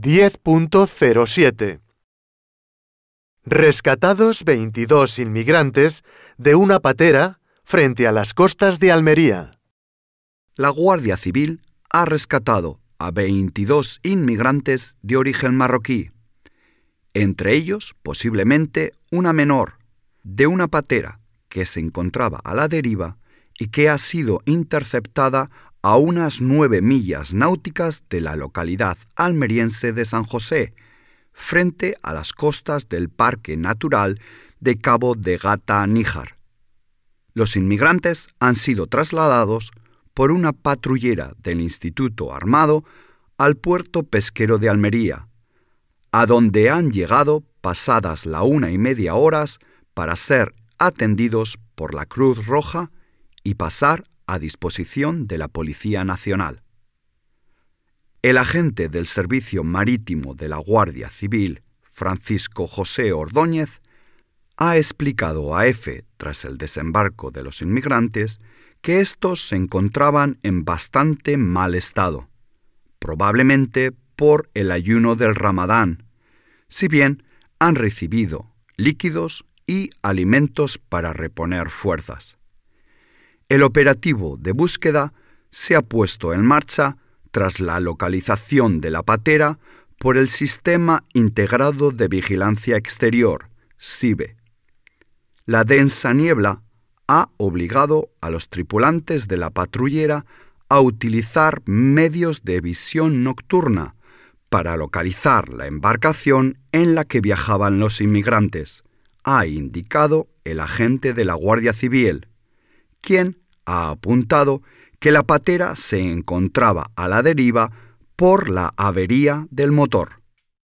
10.07 Rescatados 22 inmigrantes de una patera frente a las costas de Almería. La Guardia Civil ha rescatado a 22 inmigrantes de origen marroquí, entre ellos posiblemente una menor, de una patera que se encontraba a la deriva y que ha sido interceptada a unas nueve millas náuticas de la localidad almeriense de San José, frente a las costas del Parque Natural de Cabo de Gata Níjar. Los inmigrantes han sido trasladados por una patrullera del Instituto Armado al puerto pesquero de Almería, a donde han llegado pasadas la una y media horas para ser atendidos por la Cruz Roja y pasar a disposición de la Policía Nacional. El agente del Servicio Marítimo de la Guardia Civil, Francisco José Ordóñez, ha explicado a EFE, tras el desembarco de los inmigrantes, que estos se encontraban en bastante mal estado, probablemente por el ayuno del Ramadán, si bien han recibido líquidos y alimentos para reponer fuerzas. El operativo de búsqueda se ha puesto en marcha tras la localización de la patera por el Sistema Integrado de Vigilancia Exterior, SIBE. La densa niebla ha obligado a los tripulantes de la patrullera a utilizar medios de visión nocturna para localizar la embarcación en la que viajaban los inmigrantes, ha indicado el agente de la Guardia Civil, quien ha apuntado que la patera se encontraba a la deriva por la avería del motor.